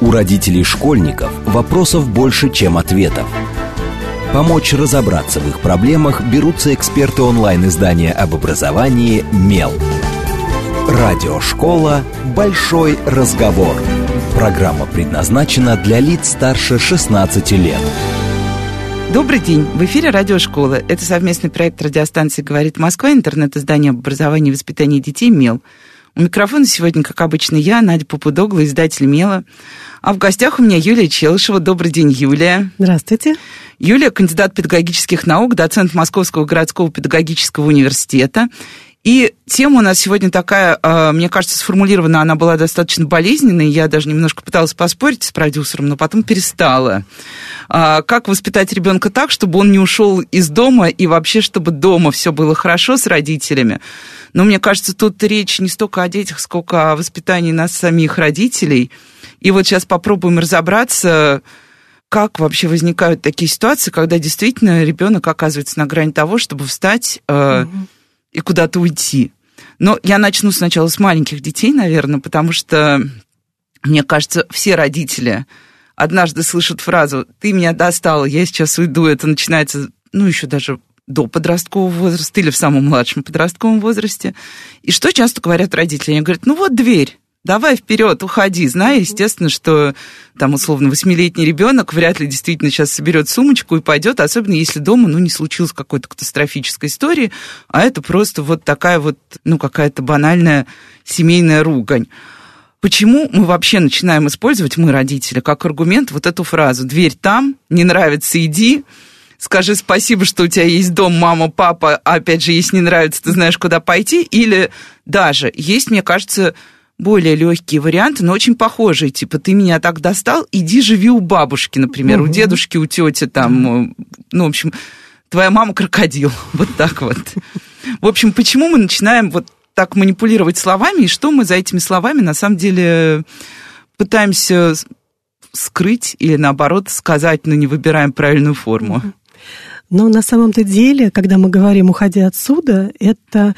У родителей школьников вопросов больше, чем ответов. Помочь разобраться в их проблемах берутся эксперты онлайн-издания об образовании «Мел». Радиошкола «Большой разговор». Программа предназначена для лиц старше 16 лет. Добрый день. В эфире Радиошкола. Это совместный проект радиостанции «Говорит Москва», интернет-издание об образовании и воспитании детей «Мел». У микрофона сегодня, как обычно, я, Надя Попудогла, издатель «Мела». А в гостях у меня Юлия Челышева. Добрый день, Юлия. Здравствуйте. Юлия – кандидат педагогических наук, доцент Московского городского педагогического университета. И тема у нас сегодня такая, а, мне кажется, сформулирована, она была достаточно болезненной. Я даже немножко пыталась поспорить с продюсером, но потом перестала. А, как воспитать ребенка так, чтобы он не ушел из дома и вообще, чтобы дома все было хорошо с родителями. Но мне кажется, тут речь не столько о детях, сколько о воспитании нас самих родителей. И вот сейчас попробуем разобраться, как вообще возникают такие ситуации, когда действительно ребенок оказывается на грани того, чтобы встать э, угу. И куда-то уйти. Но я начну сначала с маленьких детей, наверное, потому что, мне кажется, все родители однажды слышат фразу «ты меня достала, я сейчас уйду», это начинается, ну, еще даже до подросткового возраста или в самом младшем подростковом возрасте. И что часто говорят родители? Они говорят, ну вот дверь, давай вперед, уходи, зная, естественно, что там условно восьмилетний ребенок вряд ли действительно сейчас соберет сумочку и пойдет, особенно если дома, ну, не случилось какой-то катастрофической истории, а это просто вот такая вот, ну, какая-то банальная семейная ругань. Почему мы вообще начинаем использовать, мы, родители, как аргумент вот эту фразу? «дверь там, не нравится, иди», скажи спасибо, что у тебя есть дом, мама, папа, а опять же, если не нравится, ты знаешь, куда пойти, или даже есть, мне кажется, более легкие варианты, но очень похожие, типа, ты меня так достал, иди живи у бабушки, например, угу. у дедушки, у тети, там, ну, в общем, твоя мама крокодил, вот так вот. В общем, почему мы начинаем вот так манипулировать словами, и что мы за этими словами на самом деле пытаемся скрыть или наоборот сказать, но не выбираем правильную форму? Но на самом-то деле, когда мы говорим «уходи отсюда», это,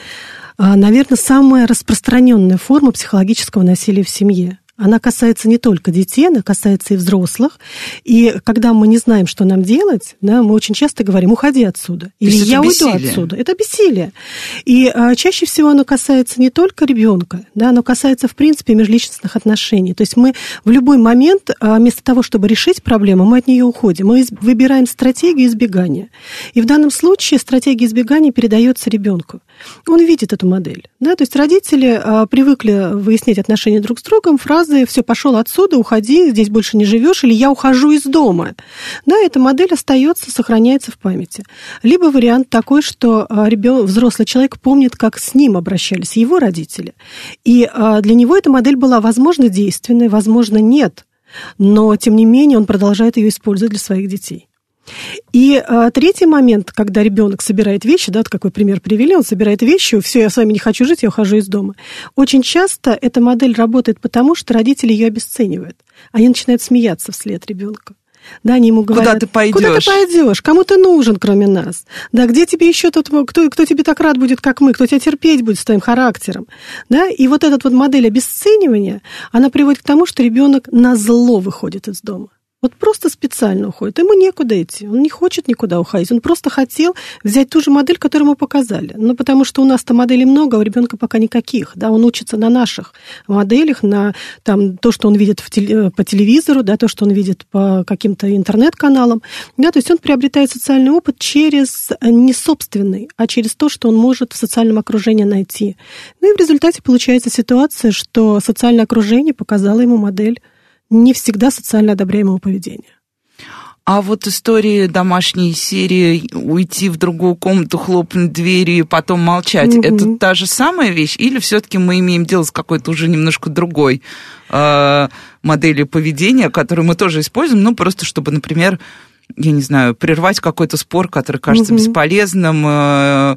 наверное, самая распространенная форма психологического насилия в семье она касается не только детей, она касается и взрослых. И когда мы не знаем, что нам делать, да, мы очень часто говорим, уходи отсюда. Или я уйду отсюда. Это бессилие. И а, чаще всего оно касается не только ребенка, да, оно касается, в принципе, межличностных отношений. То есть мы в любой момент, а, вместо того, чтобы решить проблему, мы от нее уходим. Мы выбираем стратегию избегания. И в данном случае стратегия избегания передается ребенку. Он видит эту модель. Да? То есть родители а, привыкли выяснять отношения друг с другом фразы «все, пошел отсюда, уходи, здесь больше не живешь» или «я ухожу из дома». Да, эта модель остается, сохраняется в памяти. Либо вариант такой, что а, ребен... взрослый человек помнит, как с ним обращались его родители. И а, для него эта модель была, возможно, действенной, возможно, нет. Но, тем не менее, он продолжает ее использовать для своих детей. И а, третий момент, когда ребенок собирает вещи, да, какой пример привели, он собирает вещи, все, я с вами не хочу жить, я ухожу из дома. Очень часто эта модель работает потому, что родители ее обесценивают. Они начинают смеяться вслед ребенку. Да, они ему говорят, куда ты пойдешь? Куда ты пойдешь? Кому ты нужен, кроме нас? Да, где тебе еще тот, кто, кто тебе так рад будет, как мы, кто тебя терпеть будет с твоим характером? Да, и вот эта вот модель обесценивания, она приводит к тому, что ребенок на зло выходит из дома. Вот просто специально уходит. Ему некуда идти. Он не хочет никуда уходить. Он просто хотел взять ту же модель, которую мы показали. Ну, потому что у нас-то моделей много, а у ребенка пока никаких. Да? Он учится на наших моделях, на там, то, что он видит в теле, по телевизору, да, то, что он видит по каким-то интернет-каналам. Да? То есть он приобретает социальный опыт через э, не собственный, а через то, что он может в социальном окружении найти. Ну и в результате получается ситуация, что социальное окружение показало ему модель не всегда социально одобряемого поведения. А вот истории домашней серии уйти в другую комнату, хлопнуть дверью и потом молчать, угу. это та же самая вещь? Или все-таки мы имеем дело с какой-то уже немножко другой э, моделью поведения, которую мы тоже используем, ну, просто чтобы, например, я не знаю, прервать какой-то спор, который кажется угу. бесполезным, э,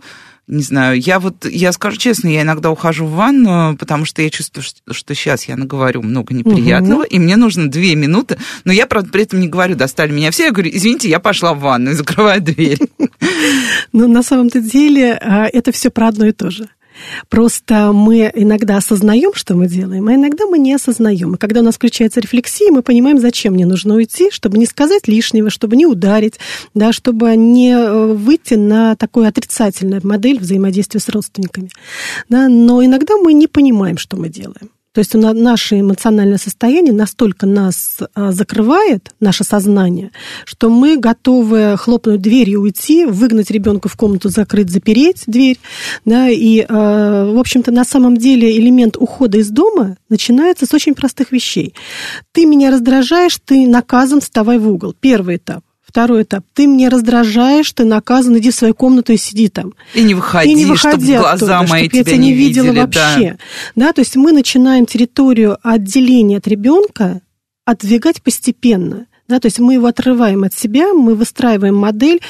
не знаю, я вот, я скажу честно, я иногда ухожу в ванну, потому что я чувствую, что, сейчас я наговорю много неприятного, угу. и мне нужно две минуты, но я, правда, при этом не говорю, достали меня все, я говорю, извините, я пошла в ванну и закрываю дверь. Ну, на самом-то деле, а, это все про одно и то же. Просто мы иногда осознаем, что мы делаем, а иногда мы не осознаем. И когда у нас включается рефлексия, мы понимаем, зачем мне нужно уйти, чтобы не сказать лишнего, чтобы не ударить, да, чтобы не э, выйти на такую отрицательную модель взаимодействия с родственниками. Да, но иногда мы не понимаем, что мы делаем. То есть наше эмоциональное состояние настолько нас а, закрывает, наше сознание, что мы готовы хлопнуть дверь и уйти, выгнать ребенка в комнату, закрыть, запереть дверь. Да, и, а, в общем-то, на самом деле элемент ухода из дома начинается с очень простых вещей. Ты меня раздражаешь, ты наказан, вставай в угол. Первый этап. Второй этап. Ты мне раздражаешь, ты наказан, иди в свою комнату и сиди там. И не выходи, и не выходи чтобы глаза оттуда, мои чтобы тебя я тебя не видели, видела вообще. Да. да, то есть мы начинаем территорию отделения от ребенка отдвигать постепенно. Да, то есть мы его отрываем от себя, мы выстраиваем модель,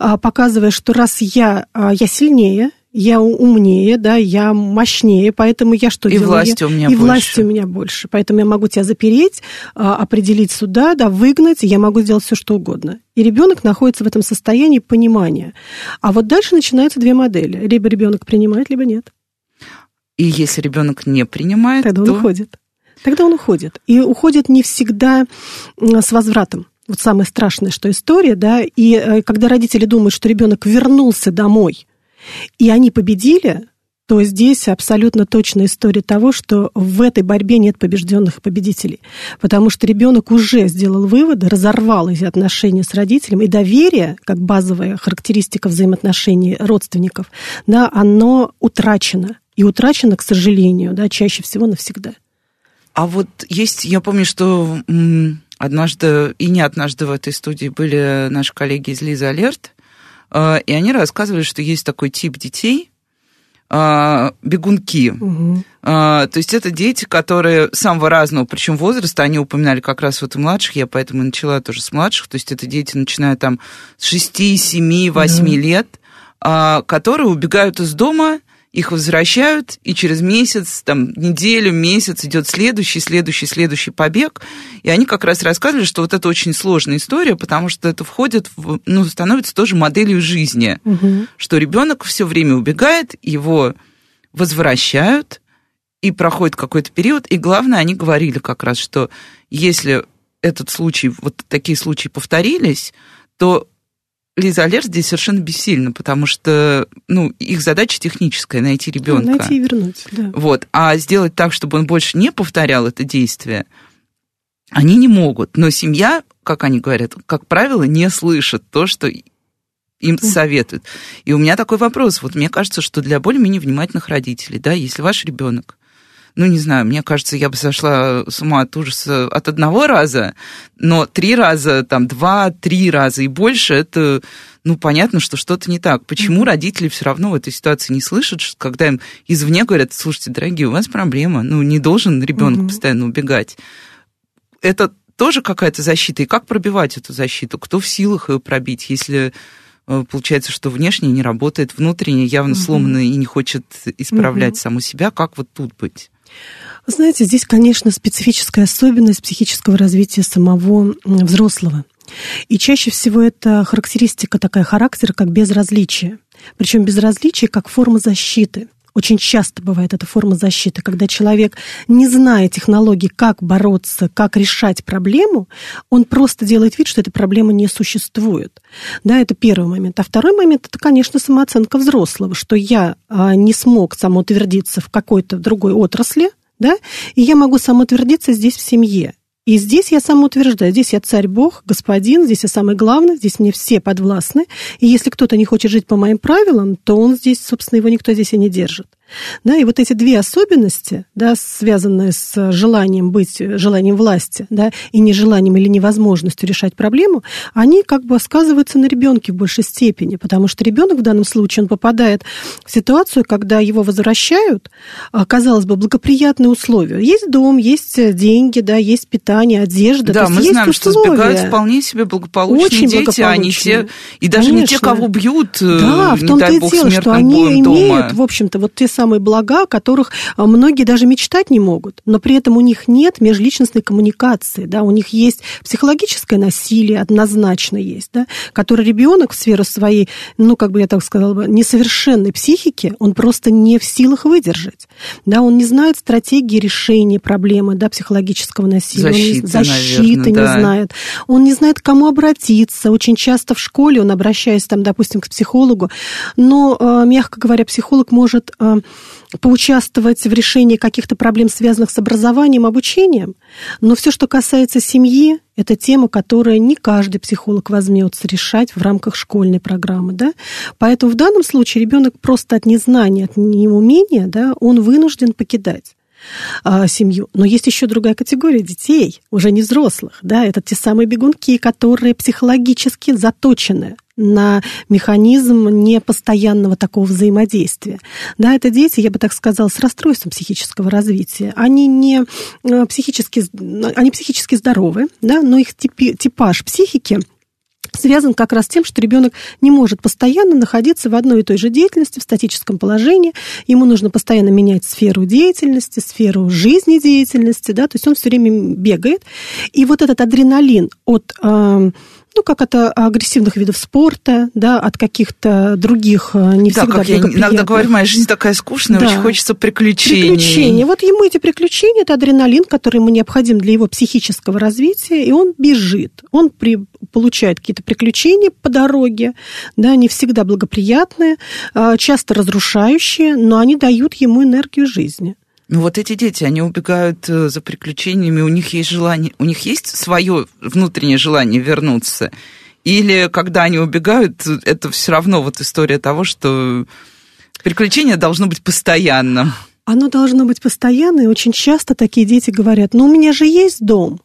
а, показывая, что раз я, а, я сильнее, я умнее, да, я мощнее, поэтому я что и делаю? Власти у меня и больше. власти у меня больше. Поэтому я могу тебя запереть, а, определить сюда, да, выгнать, я могу сделать все, что угодно. И ребенок находится в этом состоянии понимания. А вот дальше начинаются две модели. Либо ребенок принимает, либо нет. И если ребенок не принимает, тогда то... он уходит. Тогда он уходит. И уходит не всегда с возвратом. Вот самое страшное, что история, да, и э, когда родители думают, что ребенок вернулся домой, и они победили, то здесь абсолютно точная история того, что в этой борьбе нет побежденных и победителей. Потому что ребенок уже сделал выводы, разорвал эти отношения с родителем, и доверие, как базовая характеристика взаимоотношений родственников, да, оно утрачено. И утрачено, к сожалению, да, чаще всего навсегда. А вот есть, я помню, что однажды, и не однажды в этой студии были наши коллеги из Лиза Алерт, и они рассказывали, что есть такой тип детей, а, бегунки. Угу. То есть это дети, которые самого разного, причем возраста, они упоминали как раз вот и младших, я поэтому начала тоже с младших, то есть это дети, начиная там с 6, 7, 8 угу. лет, которые убегают из дома, их возвращают, и через месяц, там, неделю, месяц идет следующий, следующий, следующий побег. И они как раз рассказывали, что вот это очень сложная история, потому что это входит, в, ну, становится тоже моделью жизни, угу. что ребенок все время убегает, его возвращают, и проходит какой-то период, и главное, они говорили как раз, что если этот случай, вот такие случаи повторились, то Лиза Алер здесь совершенно бессильна, потому что, ну, их задача техническая найти ребенка. Ну, найти и вернуть, да. Вот, а сделать так, чтобы он больше не повторял это действие, они не могут. Но семья, как они говорят, как правило, не слышит то, что им советуют. И у меня такой вопрос. Вот мне кажется, что для более-менее внимательных родителей, да, если ваш ребенок ну, не знаю, мне кажется, я бы сошла с ума от ужаса от одного раза, но три раза, там, два, три раза и больше, это, ну, понятно, что что-то не так. Почему mm-hmm. родители все равно в этой ситуации не слышат, когда им извне говорят, слушайте, дорогие, у вас проблема, ну, не должен ребенок mm-hmm. постоянно убегать. Это тоже какая-то защита, и как пробивать эту защиту? Кто в силах ее пробить, если э, получается, что внешне не работает, внутренне явно угу. сломано и не хочет исправлять угу. саму себя. Как вот тут быть? Вы знаете, здесь, конечно, специфическая особенность психического развития самого взрослого. И чаще всего это характеристика такая характера, как безразличие. Причем безразличие как форма защиты. Очень часто бывает эта форма защиты, когда человек, не зная технологий, как бороться, как решать проблему, он просто делает вид, что эта проблема не существует. Да, это первый момент. А второй момент – это, конечно, самооценка взрослого, что я а, не смог самоутвердиться в какой-то другой отрасли, да, и я могу самоутвердиться здесь в семье. И здесь я самоутверждаю, здесь я царь-бог, господин, здесь я самый главный, здесь мне все подвластны. И если кто-то не хочет жить по моим правилам, то он здесь, собственно, его никто здесь и не держит. Да, и вот эти две особенности, да, связанные с желанием быть, желанием власти, да, и нежеланием или невозможностью решать проблему, они как бы сказываются на ребенке в большей степени, потому что ребенок в данном случае он попадает в ситуацию, когда его возвращают, а, казалось бы, благоприятные условия. Есть дом, есть деньги, да, есть питание, одежда. Да, мы есть знаем, условия. что сбегают вполне себе благополучные Очень дети, а не те, и даже Конечно. не те, кого бьют, да, э, в том-то и дело, что они имеют, дома. в общем-то, вот те самые блага, о которых а, многие даже мечтать не могут, но при этом у них нет межличностной коммуникации, да, у них есть психологическое насилие, однозначно есть, да, которое ребенок в сферу своей, ну, как бы я так сказала несовершенной психики, он просто не в силах выдержать, да, он не знает стратегии решения проблемы, да, психологического насилия, защиты, он не, защиты наверное, не да. знает, он не знает, к кому обратиться, очень часто в школе он, обращаясь там, допустим, к психологу, но, э, мягко говоря, психолог может э, поучаствовать в решении каких-то проблем, связанных с образованием, обучением, но все, что касается семьи, это тема, которая не каждый психолог возьмется решать в рамках школьной программы. Да? Поэтому в данном случае ребенок просто от незнания, от неумения, да, он вынужден покидать а, семью. Но есть еще другая категория детей, уже не взрослых. Да? Это те самые бегунки, которые психологически заточены на механизм непостоянного такого взаимодействия. Да, это дети, я бы так сказала, с расстройством психического развития. Они не э, психически, они психически здоровы, да, но их типаж психики связан как раз с тем, что ребенок не может постоянно находиться в одной и той же деятельности, в статическом положении. Ему нужно постоянно менять сферу деятельности, сферу жизнедеятельности, да, то есть он все время бегает. И вот этот адреналин от э, ну, как от агрессивных видов спорта, да, от каких-то других э, не да, всегда как я иногда говорю, моя жизнь такая скучная, да. очень хочется приключений. Приключения. Вот ему эти приключения, это адреналин, который ему необходим для его психического развития, и он бежит. Он при, получает какие-то приключения по дороге, да, не всегда благоприятные, а, часто разрушающие, но они дают ему энергию жизни. Ну вот эти дети, они убегают э, за приключениями, у них есть желание, у них есть свое внутреннее желание вернуться. Или когда они убегают, это все равно вот история того, что приключение должно быть постоянным. Оно должно быть постоянно, и очень часто такие дети говорят, ну у меня же есть дом.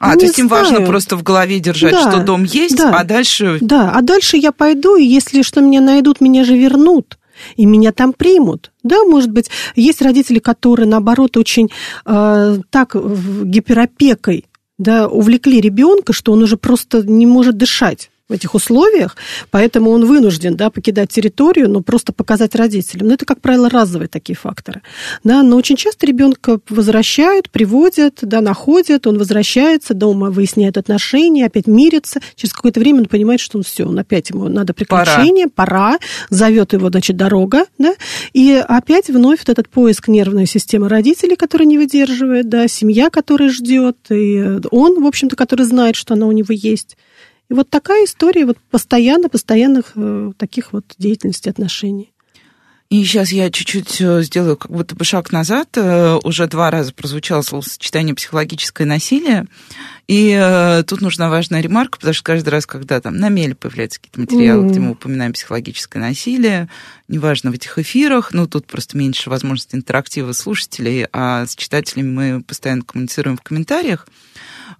А, не то есть им важно просто в голове держать, да, что дом есть, да, а дальше... Да, а дальше я пойду, и если что меня найдут, меня же вернут и меня там примут. Да, может быть, есть родители, которые, наоборот, очень э, так гиперопекой да, увлекли ребенка, что он уже просто не может дышать в этих условиях, поэтому он вынужден да, покидать территорию, но просто показать родителям. Но это, как правило, разовые такие факторы. Да, но очень часто ребенка возвращают, приводят, да, находят, он возвращается, дома выясняет отношения, опять мирится. Через какое-то время он понимает, что он все, он опять ему надо приключения, пора, пора зовет его, значит, дорога, да, и опять вновь вот этот поиск нервной системы родителей, который не выдерживает, да, семья, которая ждет, и он, в общем-то, который знает, что она у него есть. И вот такая история вот постоянно, постоянных э, таких вот деятельностей, отношений. И сейчас я чуть-чуть э, сделаю как будто бы шаг назад. Э, уже два раза прозвучало словосочетание «психологическое насилие». И тут нужна важная ремарка, потому что каждый раз, когда там на меле появляются какие-то материалы, mm. где мы упоминаем психологическое насилие, неважно в этих эфирах, ну, тут просто меньше возможности интерактива слушателей, а с читателями мы постоянно коммуницируем в комментариях,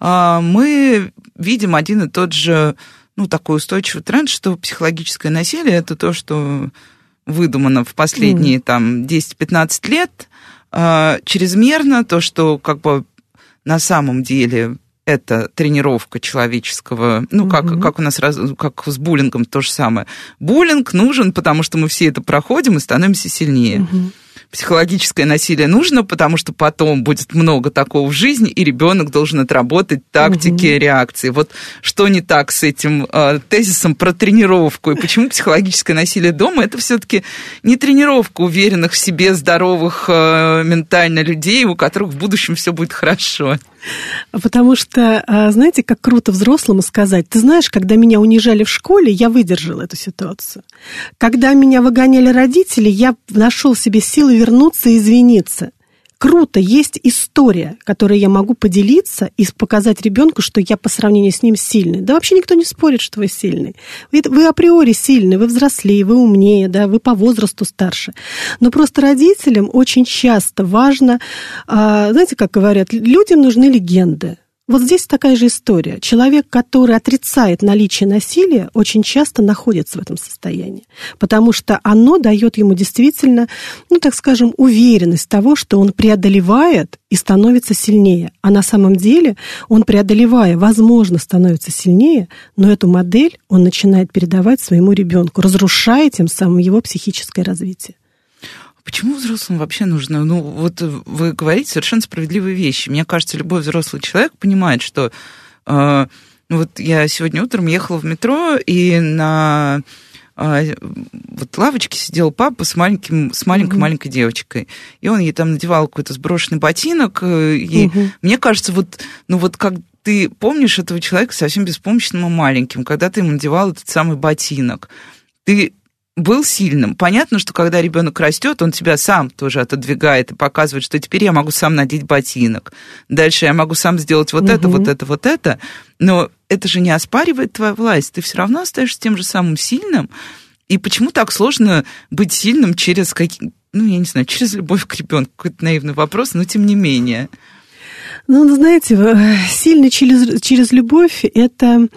мы видим один и тот же, ну, такой устойчивый тренд, что психологическое насилие это то, что выдумано в последние mm. там 10-15 лет, а, чрезмерно, то, что как бы на самом деле это тренировка человеческого, ну, как, mm-hmm. как у нас, как с буллингом то же самое. Буллинг нужен, потому что мы все это проходим и становимся сильнее. Mm-hmm психологическое насилие нужно, потому что потом будет много такого в жизни, и ребенок должен отработать тактики угу. реакции. Вот что не так с этим э, тезисом про тренировку и почему психологическое насилие дома это все-таки не тренировка уверенных в себе здоровых э, ментально людей, у которых в будущем все будет хорошо. Потому что, а, знаете, как круто взрослому сказать, ты знаешь, когда меня унижали в школе, я выдержал эту ситуацию. Когда меня выгоняли родители, я нашел себе силы вернуться и извиниться круто, есть история, которой я могу поделиться и показать ребенку, что я по сравнению с ним сильный. Да вообще никто не спорит, что вы сильный. Вы, вы априори сильный, вы взрослее, вы умнее, да, вы по возрасту старше. Но просто родителям очень часто важно, а, знаете, как говорят, людям нужны легенды. Вот здесь такая же история. Человек, который отрицает наличие насилия, очень часто находится в этом состоянии, потому что оно дает ему действительно, ну, так скажем, уверенность того, что он преодолевает и становится сильнее. А на самом деле он, преодолевая, возможно, становится сильнее, но эту модель он начинает передавать своему ребенку, разрушая тем самым его психическое развитие. Почему взрослым вообще нужно? Ну, вот вы говорите совершенно справедливые вещи. Мне кажется, любой взрослый человек понимает, что э, вот я сегодня утром ехала в метро, и на э, вот лавочке сидел папа с маленьким, с маленькой маленькой девочкой, и он ей там надевал какой-то сброшенный ботинок, э, и угу. мне кажется, вот, ну вот как ты помнишь этого человека совсем беспомощным и маленьким, когда ты ему надевал этот самый ботинок, ты был сильным. Понятно, что когда ребенок растет, он тебя сам тоже отодвигает и показывает, что теперь я могу сам надеть ботинок. Дальше я могу сам сделать вот угу. это, вот это, вот это. Но это же не оспаривает твою власть. Ты все равно остаешься тем же самым сильным. И почему так сложно быть сильным через какие ну, я не знаю, через любовь к ребенку? Какой-то наивный вопрос, но тем не менее. Ну, знаете, сильно через, через любовь это...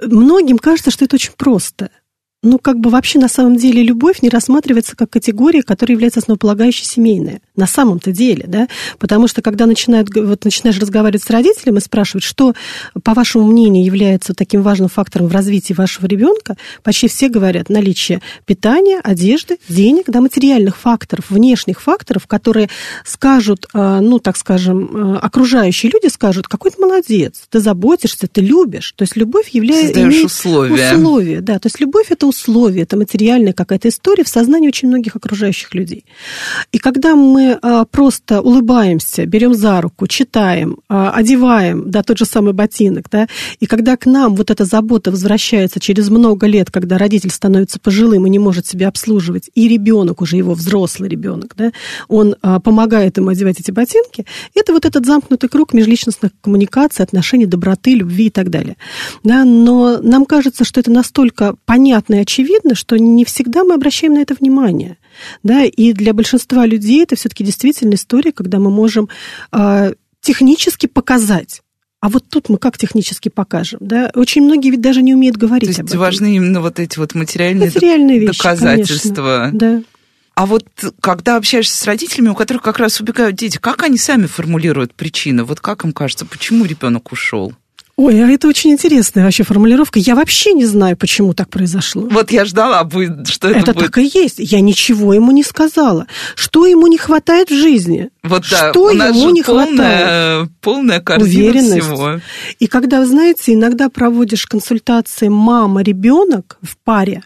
Многим кажется, что это очень просто – ну, как бы вообще на самом деле любовь не рассматривается как категория, которая является основополагающей семейной. На самом-то деле, да? Потому что когда начинают, вот начинаешь разговаривать с родителем и спрашивать, что, по вашему мнению, является таким важным фактором в развитии вашего ребенка, почти все говорят наличие питания, одежды, денег, да, материальных факторов, внешних факторов, которые скажут, а, ну, так скажем, а, окружающие люди скажут, какой ты молодец, ты заботишься, ты любишь. То есть любовь является... Создаешь условия. Условия, да. То есть любовь это условие, это материальная какая-то история в сознании очень многих окружающих людей. И когда мы а, просто улыбаемся, берем за руку, читаем, а, одеваем, да, тот же самый ботинок, да, и когда к нам вот эта забота возвращается через много лет, когда родитель становится пожилым и не может себя обслуживать, и ребенок уже его взрослый ребенок, да, он а, помогает ему одевать эти ботинки, это вот этот замкнутый круг межличностных коммуникаций, отношений, доброты, любви и так далее. Да, но нам кажется, что это настолько понятно и очевидно, что не всегда мы обращаем на это внимание. Да, и для большинства людей это все-таки действительно история, когда мы можем э, технически показать. А вот тут мы как технически покажем? Да? Очень многие ведь даже не умеют говорить То есть об этом. важны именно вот эти вот материальные, материальные вещи, доказательства. Конечно. Да. А вот когда общаешься с родителями, у которых как раз убегают дети, как они сами формулируют причины? Вот как им кажется, почему ребенок ушел? Ой, а это очень интересная вообще формулировка. Я вообще не знаю, почему так произошло. Вот я ждала, что это, это будет. так и есть. Я ничего ему не сказала. Что ему не хватает в жизни? Вот да, что у нас ему же не полная, хватает? полная корзина Уверенность. всего. И когда, вы знаете, иногда проводишь консультации мама-ребенок в паре,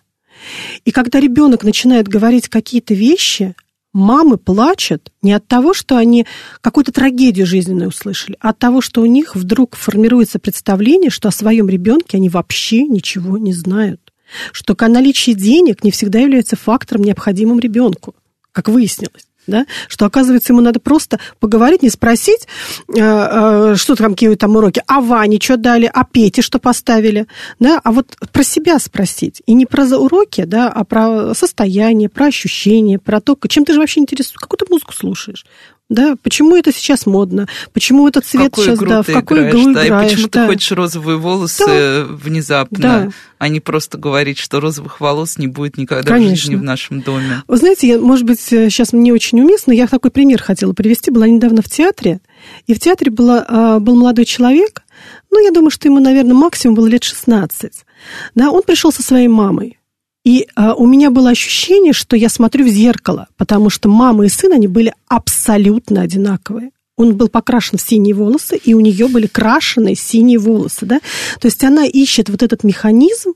и когда ребенок начинает говорить какие-то вещи, мамы плачут не от того, что они какую-то трагедию жизненную услышали, а от того, что у них вдруг формируется представление, что о своем ребенке они вообще ничего не знают. Что наличие денег не всегда является фактором, необходимым ребенку, как выяснилось да, что, оказывается, ему надо просто поговорить, не спросить, э, э, что там, какие там уроки, а Ване что дали, а Пете что поставили, да, а вот про себя спросить. И не про уроки, да, а про состояние, про ощущения, про то, чем ты же вообще интересуешься, какую ты музыку слушаешь, да, почему это сейчас модно, почему этот цвет какую сейчас, да, в какую играешь, игру да, играешь. И почему да. ты хочешь розовые волосы да. внезапно, да. а не просто говорить, что розовых волос не будет никогда Конечно. в жизни в нашем доме. Вы знаете, я, может быть, сейчас не очень уместно, я такой пример хотела привести. Была недавно в театре, и в театре была, а, был молодой человек, ну, я думаю, что ему, наверное, максимум было лет 16. Да, он пришел со своей мамой. И а, у меня было ощущение, что я смотрю в зеркало, потому что мама и сын, они были абсолютно одинаковые. Он был покрашен в синие волосы, и у нее были крашеные синие волосы. Да? То есть она ищет вот этот механизм,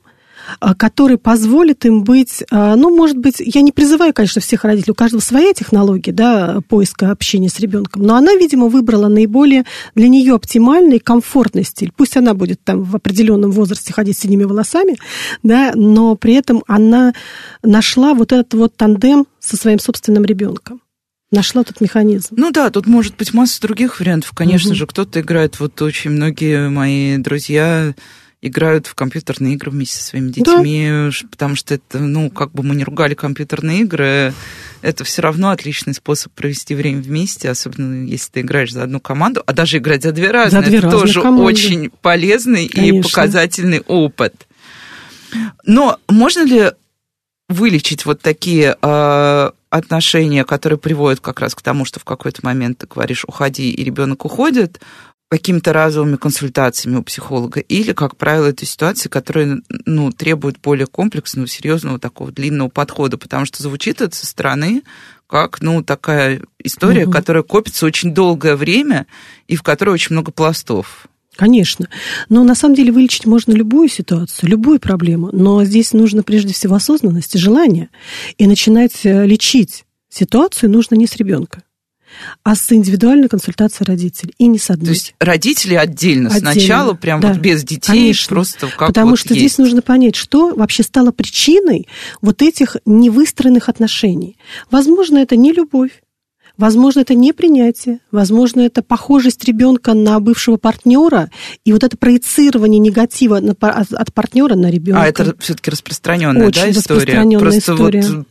который позволит им быть, а, ну, может быть, я не призываю, конечно, всех родителей, у каждого своя технология, да, поиска общения с ребенком, но она, видимо, выбрала наиболее для нее оптимальный комфортный стиль. Пусть она будет там в определенном возрасте ходить с синими волосами, да, но при этом она нашла вот этот вот тандем со своим собственным ребенком нашла этот механизм. Ну да, тут может быть масса других вариантов. Конечно угу. же, кто-то играет, вот очень многие мои друзья играют в компьютерные игры вместе со своими детьми, да. потому что это, ну, как бы мы не ругали компьютерные игры, это все равно отличный способ провести время вместе, особенно если ты играешь за одну команду, а даже играть за две разные, за две это тоже команды. очень полезный Конечно. и показательный опыт. Но можно ли вылечить вот такие э, отношения, которые приводят как раз к тому, что в какой-то момент ты говоришь, уходи, и ребенок уходит, какими-то разовыми консультациями у психолога, или, как правило, это ситуации, которые ну, требуют более комплексного, серьезного такого длинного подхода, потому что звучит это со стороны как, ну, такая история, угу. которая копится очень долгое время и в которой очень много пластов. Конечно. Но на самом деле вылечить можно любую ситуацию, любую проблему. Но здесь нужно прежде всего осознанность и желание. И начинать э, лечить ситуацию нужно не с ребенка а с индивидуальной консультацией родителей, и не с одной. То есть родители отдельно, отдельно сначала, прям да, вот без детей, конечно. просто как Потому вот что есть. здесь нужно понять, что вообще стало причиной вот этих невыстроенных отношений. Возможно, это не любовь, Возможно, это не принятие, возможно, это похожесть ребенка на бывшего партнера, и вот это проецирование негатива от партнера на ребенка. А это все-таки распространенная Очень да, история? Распространенная Просто история. вот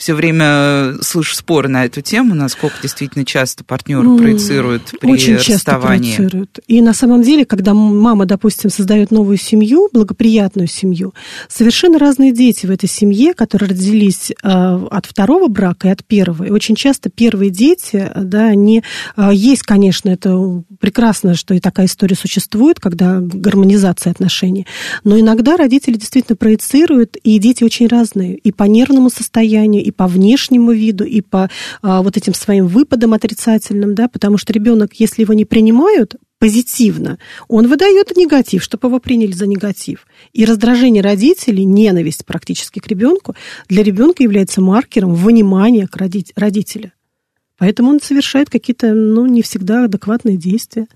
все время слышу споры на эту тему, насколько действительно часто партнеры ну, проецируют при очень расставании. Часто проецируют. И на самом деле, когда мама, допустим, создает новую семью, благоприятную семью, совершенно разные дети в этой семье, которые родились э, от второго брака и от первого. И очень часто первые дети, да, они э, есть, конечно, это прекрасно, что и такая история существует, когда гармонизация отношений. Но иногда родители действительно проецируют, и дети очень разные, и по нервному состоянию, и по внешнему виду, и по а, вот этим своим выпадам отрицательным, да, потому что ребенок, если его не принимают позитивно, он выдает негатив, чтобы его приняли за негатив. И раздражение родителей, ненависть практически к ребенку, для ребенка является маркером внимания к родителя. Поэтому он совершает какие-то, ну, не всегда адекватные действия.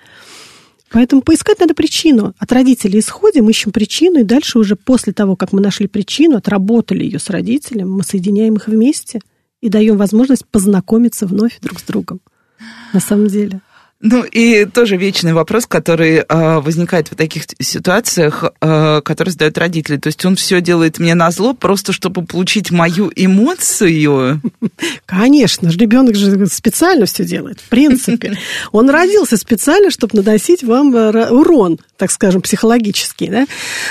Поэтому поискать надо причину. От родителей исходим, ищем причину, и дальше уже после того, как мы нашли причину, отработали ее с родителем, мы соединяем их вместе и даем возможность познакомиться вновь друг с другом. На самом деле. Ну и тоже вечный вопрос, который э, возникает в таких ситуациях, э, который задают родители. То есть он все делает мне на зло, просто чтобы получить мою эмоцию. Конечно, ребенок же специально все делает, в принципе. Он родился специально, чтобы наносить вам э, урон, так скажем, психологический. Да?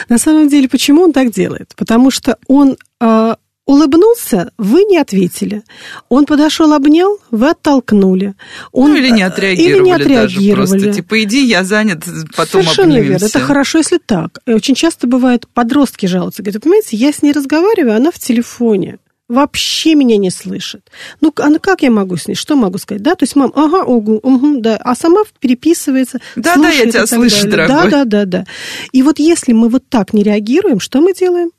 На самом деле, почему он так делает? Потому что он э, Улыбнулся, вы не ответили. Он подошел, обнял, вы оттолкнули. Он, ну, или не отреагировали, или не отреагировали. даже просто. Типа, иди, я занят, потом Совершенно обнимемся. верно. Это хорошо, если так. И очень часто бывает, подростки жалуются. Говорят, понимаете, я с ней разговариваю, она в телефоне. Вообще меня не слышит. Ну, а ну как я могу с ней? Что могу сказать? Да, то есть, мам, ага, угу, угу, да. А сама переписывается. Да, да, я тебя слышу, далее. дорогой. Да, да, да, да. И вот если мы вот так не реагируем, что мы делаем?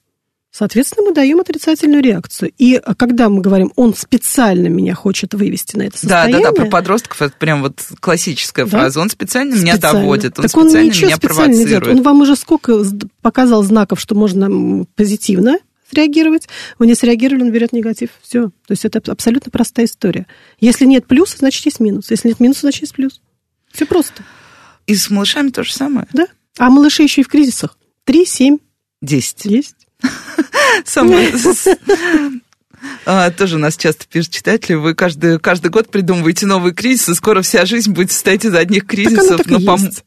Соответственно, мы даем отрицательную реакцию. И когда мы говорим, он специально меня хочет вывести на это состояние... Да, да, да, про подростков это прям вот классическая Да? фраза. Он специально, меня Специально. доводит, он так он специально ничего меня специально не делает. провоцирует. Он вам уже сколько показал знаков, что можно позитивно среагировать. Вы не среагировали, он берет негатив. Все. То есть это аб- абсолютно простая история. Если нет плюса, значит есть минус. Если нет минуса, значит есть плюс. Все просто. И с малышами то же самое. Да? А малыши еще и в кризисах. Три, семь, Десять. есть. А, тоже у нас часто пишут читатели, вы каждый, каждый год придумываете новые кризисы, скоро вся жизнь будет состоять из одних кризисов. так Но.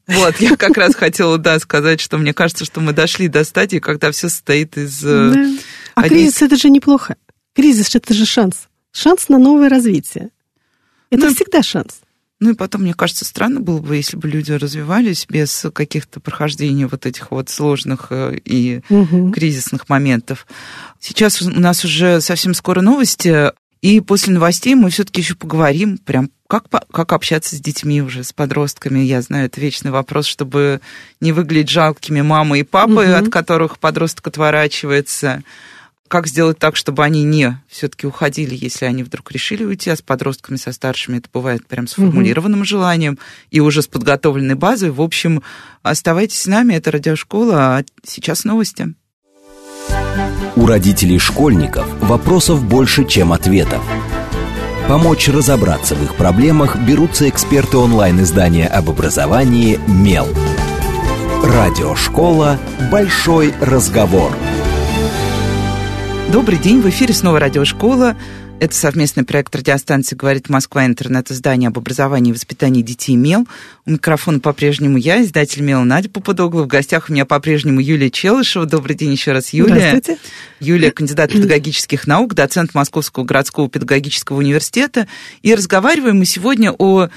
Вот, я как раз хотела, да, сказать, что мне кажется, что мы дошли до стадии, когда все состоит из... э, Да. А одних- кризис это же неплохо. Кризис это же шанс. Шанс на новое развитие. Это Ну, всегда шанс. Ну и потом, мне кажется, странно было бы, если бы люди развивались без каких-то прохождений вот этих вот сложных э, и Мгм. кризисных моментов. Сейчас у нас уже совсем скоро новости, и после новостей мы все-таки еще поговорим, прям как, как общаться с детьми уже, с подростками. Я знаю, это вечный вопрос, чтобы не выглядеть жалкими мамой и папой, Мгм. от которых подросток отворачивается. Как сделать так, чтобы они не все-таки уходили, если они вдруг решили уйти, а с подростками, со старшими это бывает прям сформулированным желанием и уже с подготовленной базой. В общем, оставайтесь с нами, это радиошкола, а сейчас новости. У родителей школьников вопросов больше, чем ответов. Помочь разобраться в их проблемах берутся эксперты онлайн-издания об образовании «Мел». Радиошкола «Большой разговор». Добрый день, в эфире снова радиошкола. Это совместный проект радиостанции «Говорит Москва. Интернет-издание об образовании и воспитании детей МЕЛ». У микрофона по-прежнему я, издатель МЕЛ Надя Попудогла. В гостях у меня по-прежнему Юлия Челышева. Добрый день еще раз, Юлия. Здравствуйте. Юлия, кандидат педагогических наук, доцент Московского городского педагогического университета. И разговариваем мы сегодня о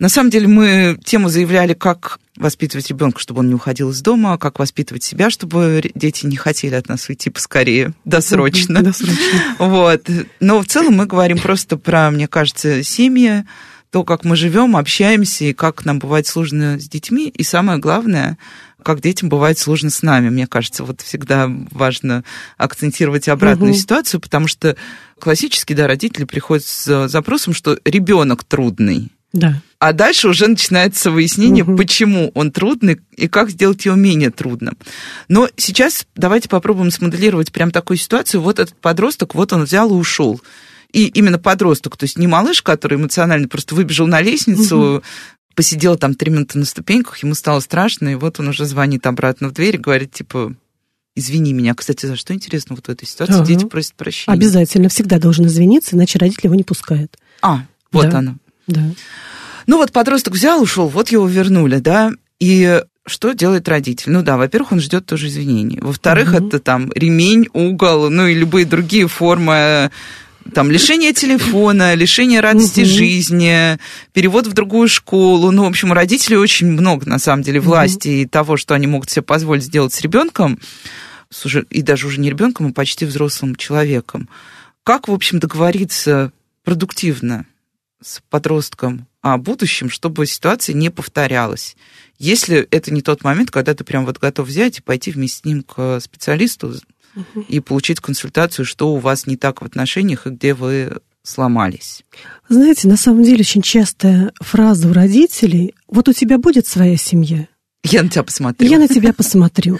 На самом деле мы тему заявляли, как воспитывать ребенка, чтобы он не уходил из дома, как воспитывать себя, чтобы дети не хотели от нас уйти поскорее, досрочно. Досрочно. Вот. Но в целом мы говорим просто про, мне кажется, семьи, то, как мы живем, общаемся, и как нам бывает сложно с детьми. И самое главное, как детям бывает сложно с нами. Мне кажется, вот всегда важно акцентировать обратную угу. ситуацию, потому что классически, да, родители приходят с запросом, что ребенок трудный. Да. А дальше уже начинается выяснение, угу. почему он трудный и как сделать его менее трудным. Но сейчас давайте попробуем смоделировать прям такую ситуацию. Вот этот подросток, вот он взял и ушел. И именно подросток, то есть не малыш, который эмоционально просто выбежал на лестницу, угу. посидел там три минуты на ступеньках, ему стало страшно, и вот он уже звонит обратно в дверь и говорит, типа, извини меня. Кстати, за что интересно вот в этой ситуации? Ага. Дети просят прощения. Обязательно, всегда должен извиниться, иначе родители его не пускают. А, вот да. оно. Да. Ну вот подросток взял, ушел, вот его вернули, да, и что делает родитель? Ну да, во-первых, он ждет тоже извинений. Во-вторых, угу. это там ремень, угол, ну и любые другие формы там лишение телефона, лишение радости угу. жизни, перевод в другую школу. Ну, в общем, у родителей очень много, на самом деле, власти угу. и того, что они могут себе позволить сделать с ребенком, и даже уже не ребенком, а почти взрослым человеком. Как, в общем, договориться продуктивно с подростком о будущем, чтобы ситуация не повторялась. Если это не тот момент, когда ты прям вот готов взять и пойти вместе с ним к специалисту угу. и получить консультацию, что у вас не так в отношениях и где вы сломались. Знаете, на самом деле очень частая фраза у родителей «Вот у тебя будет своя семья». Я на тебя посмотрю. Я на тебя посмотрю.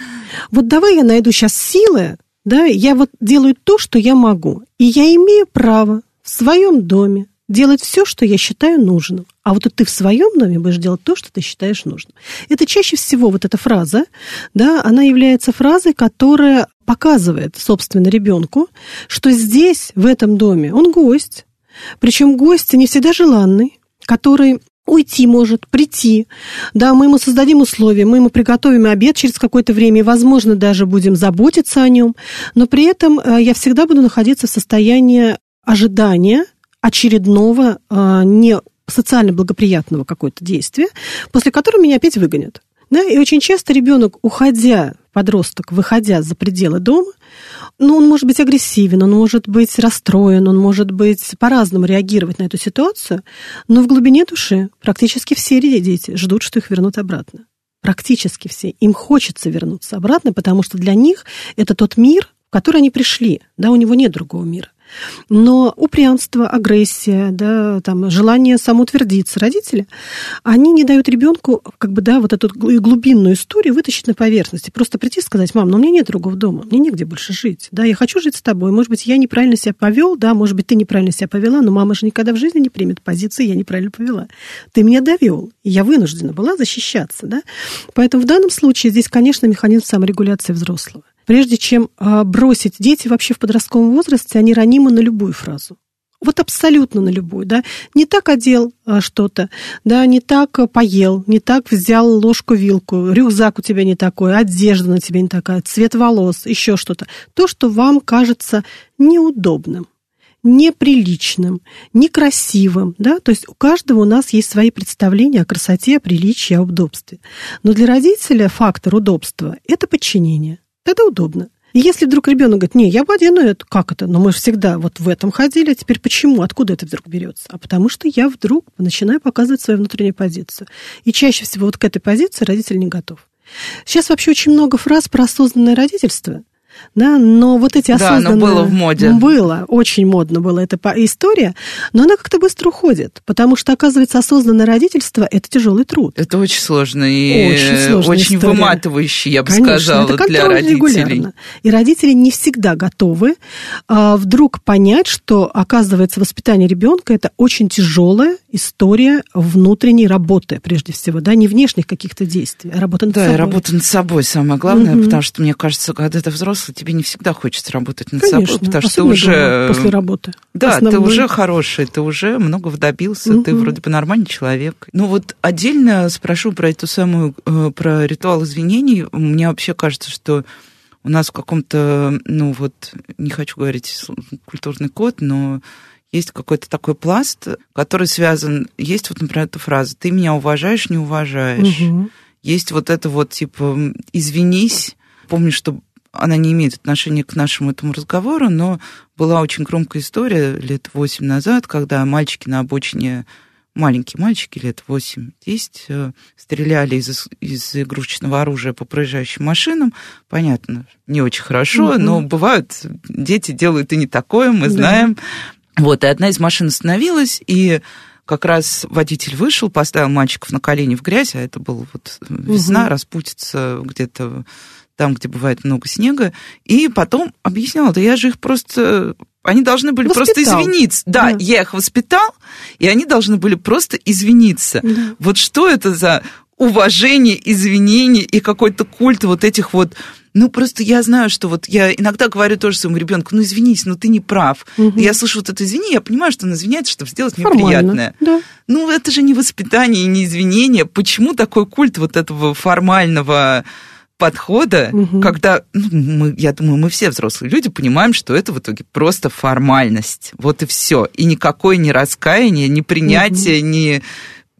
Вот давай я найду сейчас силы, да, я вот делаю то, что я могу. И я имею право в своем доме делать все, что я считаю нужным. А вот ты в своем доме будешь делать то, что ты считаешь нужным. Это чаще всего вот эта фраза, да, она является фразой, которая показывает, собственно, ребенку, что здесь, в этом доме, он гость. Причем гость не всегда желанный, который уйти может, прийти. Да, мы ему создадим условия, мы ему приготовим обед через какое-то время, и, возможно, даже будем заботиться о нем. Но при этом э, я всегда буду находиться в состоянии ожидания очередного э, не социально благоприятного какое-то действия, после которого меня опять выгонят. Да? И очень часто ребенок, уходя, подросток, выходя за пределы дома, ну, он может быть агрессивен, он может быть расстроен, он может быть по-разному реагировать на эту ситуацию, но в глубине души практически все дети ждут, что их вернут обратно. Практически все. Им хочется вернуться обратно, потому что для них это тот мир, в который они пришли. Да, у него нет другого мира. Но упрямство, агрессия, да, там, желание самоутвердиться родители, они не дают ребенку как бы, да, вот эту глубинную историю вытащить на поверхность. И просто прийти и сказать, мам, ну у меня нет другого дома, мне негде больше жить. Да, я хочу жить с тобой. Может быть, я неправильно себя повел, да, может быть, ты неправильно себя повела, но мама же никогда в жизни не примет позиции, я неправильно повела. Ты меня довел, и я вынуждена была защищаться, да. Поэтому в данном случае здесь, конечно, механизм саморегуляции взрослого прежде чем а, бросить. Дети вообще в подростковом возрасте, они ранимы на любую фразу. Вот абсолютно на любую, да. Не так одел а, что-то, да, не так поел, не так взял ложку-вилку, рюкзак у тебя не такой, одежда на тебе не такая, цвет волос, еще что-то. То, что вам кажется неудобным неприличным, некрасивым, да, то есть у каждого у нас есть свои представления о красоте, о приличии, о удобстве. Но для родителя фактор удобства – это подчинение. Тогда удобно. И если вдруг ребенок говорит, не, я бы одену это, как это? Но мы же всегда вот в этом ходили, а теперь почему? Откуда это вдруг берется? А потому что я вдруг начинаю показывать свою внутреннюю позицию. И чаще всего вот к этой позиции родитель не готов. Сейчас вообще очень много фраз про осознанное родительство да, но вот эти осознанные... Да, но было в моде. Было, очень модно было эта история, но она как-то быстро уходит, потому что, оказывается, осознанное родительство – это тяжелый труд. Это очень сложно и очень, очень выматывающий, я бы Конечно, сказала, это для родителей. Регулярно. И родители не всегда готовы а, вдруг понять, что, оказывается, воспитание ребенка – это очень тяжелая история внутренней работы, прежде всего, да, не внешних каких-то действий, а работа над да, собой. Да, работа над собой самое главное, угу. потому что, мне кажется, когда ты взрослый, взрослый, тебе не всегда хочется работать над Конечно, собой, потому что ты уже... после работы. Да, Основной. ты уже хороший, ты уже много добился, угу. ты вроде бы нормальный человек. Ну вот отдельно спрошу про эту самую, э, про ритуал извинений. Мне вообще кажется, что у нас в каком-то, ну вот, не хочу говорить культурный код, но есть какой-то такой пласт, который связан... Есть вот, например, эта фраза «ты меня уважаешь, не уважаешь». Угу. Есть вот это вот, типа, «извинись». Помню, что она не имеет отношения к нашему этому разговору, но была очень громкая история лет восемь назад, когда мальчики на обочине, маленькие мальчики, лет 8-10, э, стреляли из, из игрушечного оружия по проезжающим машинам. Понятно, не очень хорошо, mm-hmm. но бывают, дети делают и не такое, мы знаем. Да. Вот, и одна из машин остановилась, и как раз водитель вышел, поставил мальчиков на колени в грязь, а это был вот весна, угу. распутится где-то там, где бывает много снега, и потом объясняла, да я же их просто... Они должны были воспитал. просто извиниться. Да, да, я их воспитал, и они должны были просто извиниться. Да. Вот что это за уважение, извинение и какой-то культ вот этих вот ну, просто я знаю, что вот я иногда говорю тоже своему ребенку, ну, извинись, но ты не прав. Угу. я слышу вот это извини, я понимаю, что он извиняется, чтобы сделать мне Формально, приятное. Да. Ну, это же не воспитание не извинение. Почему такой культ вот этого формального подхода, угу. когда, ну, мы, я думаю, мы все взрослые люди понимаем, что это в итоге просто формальность. Вот и все. И никакое не раскаяние, не принятие, угу. не,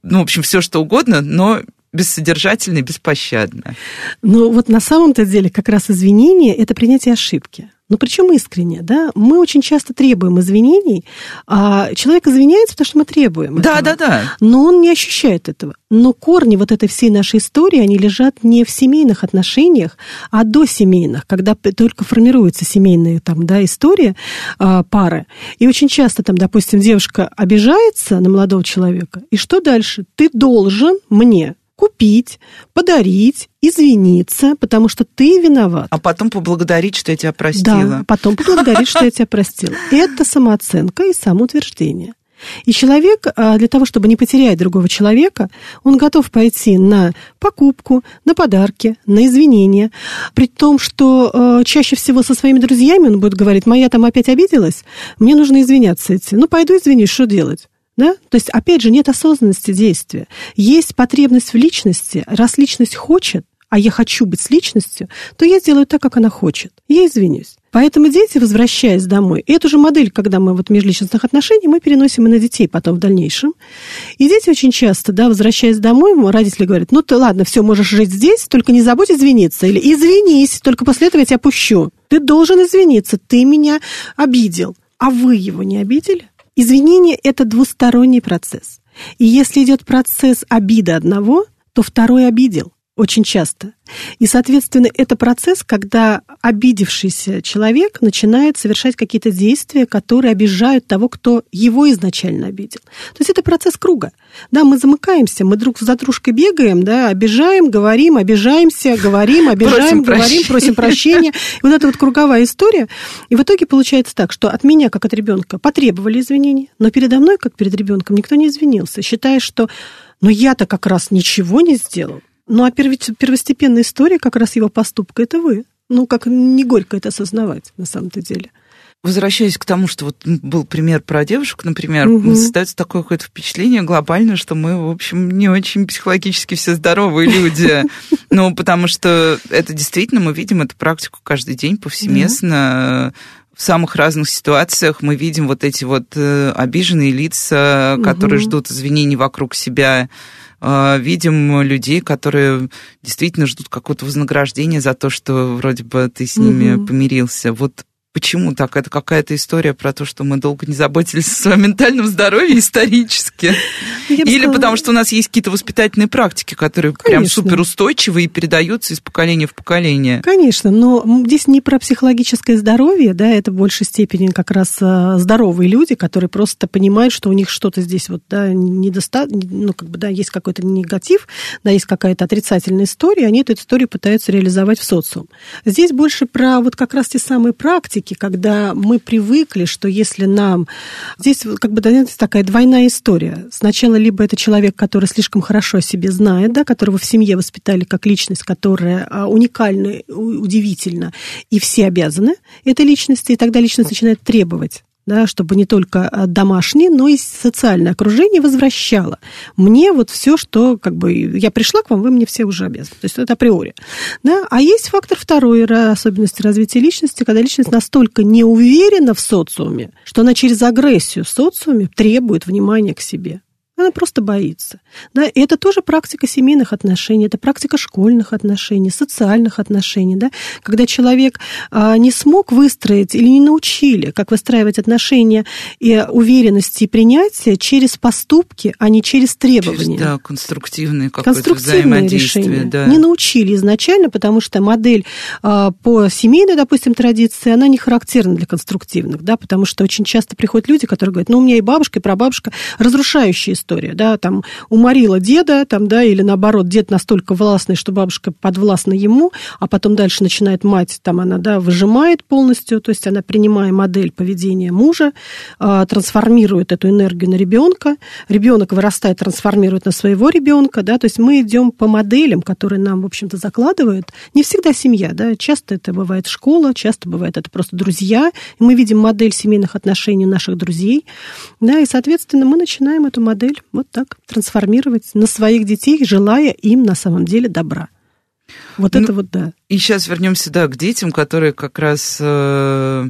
ну, в общем, все что угодно, но бессодержательно и беспощадно. Ну, вот на самом-то деле как раз извинение – это принятие ошибки. Ну, причем искренне, да? Мы очень часто требуем извинений, а человек извиняется, потому что мы требуем Да, этого. да, да. Но он не ощущает этого. Но корни вот этой всей нашей истории, они лежат не в семейных отношениях, а до семейных, когда только формируется семейная там, да, история а, пары. И очень часто там, допустим, девушка обижается на молодого человека, и что дальше? Ты должен мне купить, подарить, извиниться, потому что ты виноват. А потом поблагодарить, что я тебя простила. Да, потом поблагодарить, что я тебя простила. Это самооценка и самоутверждение. И человек а, для того, чтобы не потерять другого человека, он готов пойти на покупку, на подарки, на извинения. При том, что а, чаще всего со своими друзьями он будет говорить, моя там опять обиделась, мне нужно извиняться идти. Ну, пойду извинись, что делать? Да? То есть, опять же, нет осознанности действия. Есть потребность в личности. Раз личность хочет, а я хочу быть с личностью, то я сделаю так, как она хочет. Я извинюсь. Поэтому дети, возвращаясь домой, и эту же модель, когда мы вот в межличностных отношениях, мы переносим и на детей потом в дальнейшем. И дети очень часто, да, возвращаясь домой, родители говорят, ну ты ладно, все, можешь жить здесь, только не забудь извиниться. Или извинись, только после этого я тебя пущу. Ты должен извиниться, ты меня обидел. А вы его не обидели? Извинение – это двусторонний процесс. И если идет процесс обиды одного, то второй обидел очень часто. И, соответственно, это процесс, когда обидевшийся человек начинает совершать какие-то действия, которые обижают того, кто его изначально обидел. То есть это процесс круга. Да, мы замыкаемся, мы друг за дружкой бегаем, да, обижаем, говорим, обижаемся, говорим, обижаем, просим говорим, прощения. просим прощения. И вот эта вот круговая история. И в итоге получается так, что от меня, как от ребенка, потребовали извинений, но передо мной, как перед ребенком, никто не извинился, считая, что но «Ну, я-то как раз ничего не сделал. Ну, а первостепенная история как раз его поступка – это вы. Ну, как не горько это осознавать на самом-то деле. Возвращаясь к тому, что вот был пример про девушек, например, угу. создается такое какое-то впечатление глобальное, что мы, в общем, не очень психологически все здоровые люди. Ну, потому что это действительно, мы видим эту практику каждый день повсеместно. В самых разных ситуациях мы видим вот эти вот э, обиженные лица, которые ждут извинений вокруг себя видим людей, которые действительно ждут какого-то вознаграждения за то, что вроде бы ты с ними угу. помирился. Вот Почему так? Это какая-то история про то, что мы долго не заботились о своем ментальном здоровье исторически? Или сказала... потому что у нас есть какие-то воспитательные практики, которые Конечно. прям суперустойчивые и передаются из поколения в поколение. Конечно, но здесь не про психологическое здоровье, да, это в большей степени как раз а, здоровые люди, которые просто понимают, что у них что-то здесь вот, да, недостаточно, ну, как бы, да, есть какой-то негатив, да, есть какая-то отрицательная история, они эту историю пытаются реализовать в социум. Здесь больше про вот как раз те самые практики, практике, когда мы привыкли, что если нам... Здесь как бы да, такая двойная история. Сначала либо это человек, который слишком хорошо о себе знает, да, которого в семье воспитали как личность, которая а, уникальна, удивительна, и все обязаны этой личности, и тогда личность начинает требовать да, чтобы не только э, домашнее, но и социальное окружение возвращало мне вот все, что как бы я пришла к вам, вы мне все уже обязаны. То есть это априори. Да? А есть фактор второй особенности развития личности, когда личность настолько не уверена в социуме, что она через агрессию в социуме требует внимания к себе. Она просто боится. Да? И это тоже практика семейных отношений, это практика школьных отношений, социальных отношений. Да? Когда человек а, не смог выстроить или не научили, как выстраивать отношения и уверенности и принятия через поступки, а не через требования. Через, да, конструктивные конструктивные решения. Да. Не научили изначально, потому что модель а, по семейной, допустим, традиции, она не характерна для конструктивных, да, потому что очень часто приходят люди, которые говорят, ну, у меня и бабушка, и прабабушка разрушающие истории история, да, там уморила деда, там, да, или наоборот, дед настолько властный, что бабушка подвластна ему, а потом дальше начинает мать, там она, да, выжимает полностью, то есть она, принимая модель поведения мужа, а, трансформирует эту энергию на ребенка, ребенок вырастает, трансформирует на своего ребенка, да, то есть мы идем по моделям, которые нам, в общем-то, закладывают. Не всегда семья, да, часто это бывает школа, часто бывает это просто друзья, и мы видим модель семейных отношений наших друзей, да, и, соответственно, мы начинаем эту модель вот так трансформировать на своих детей, желая им на самом деле добра. Вот ну, это вот да. И сейчас вернемся да, к детям, которые как раз э,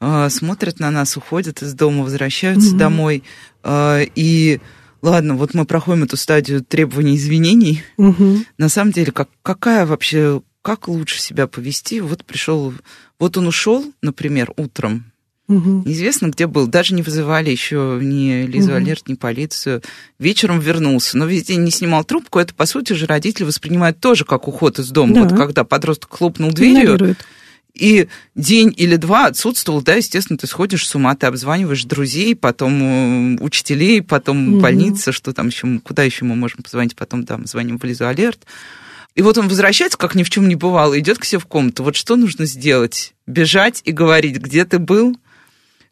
э, смотрят на нас, уходят из дома, возвращаются угу. домой. Э, и ладно, вот мы проходим эту стадию требований извинений. Угу. На самом деле, как, какая вообще, как лучше себя повести? Вот пришел, вот он ушел, например, утром Угу. Неизвестно, где был. Даже не вызывали еще ни Лизу угу. Алерт, ни полицию. Вечером вернулся, но везде не снимал трубку. Это, по сути же, родители воспринимают тоже как уход из дома. Да. Вот когда подросток хлопнул дверью, и день или два отсутствовал, да, естественно, ты сходишь с ума, ты обзваниваешь друзей, потом э, учителей, потом угу. больница, что там еще, куда еще мы можем позвонить, потом там звоним в Лизу Алерт. И вот он возвращается, как ни в чем не бывало, идет к себе в комнату. Вот что нужно сделать? Бежать и говорить, где ты был,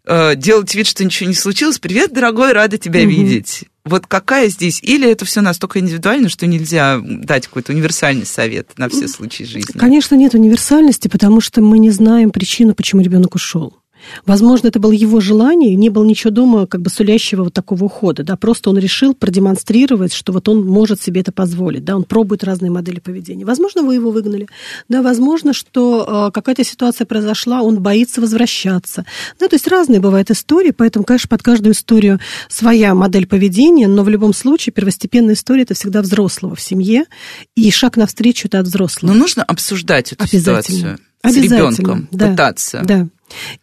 Э, делать вид, что ничего не случилось. Привет, дорогой, рада тебя угу. видеть. Вот какая здесь? Или это все настолько индивидуально, что нельзя дать какой-то универсальный совет на все случаи жизни? Конечно, нет универсальности, потому что мы не знаем причину, почему ребенок ушел. Возможно, это было его желание, не было ничего дома, как бы сулящего вот такого ухода, да, просто он решил продемонстрировать, что вот он может себе это позволить, да, он пробует разные модели поведения. Возможно, вы его выгнали, да, возможно, что э, какая-то ситуация произошла, он боится возвращаться, да, то есть разные бывают истории, поэтому, конечно, под каждую историю своя модель поведения, но в любом случае первостепенная история это всегда взрослого в семье, и шаг навстречу это от взрослого. Но нужно обсуждать эту ситуацию с ребенком, да, пытаться. Да.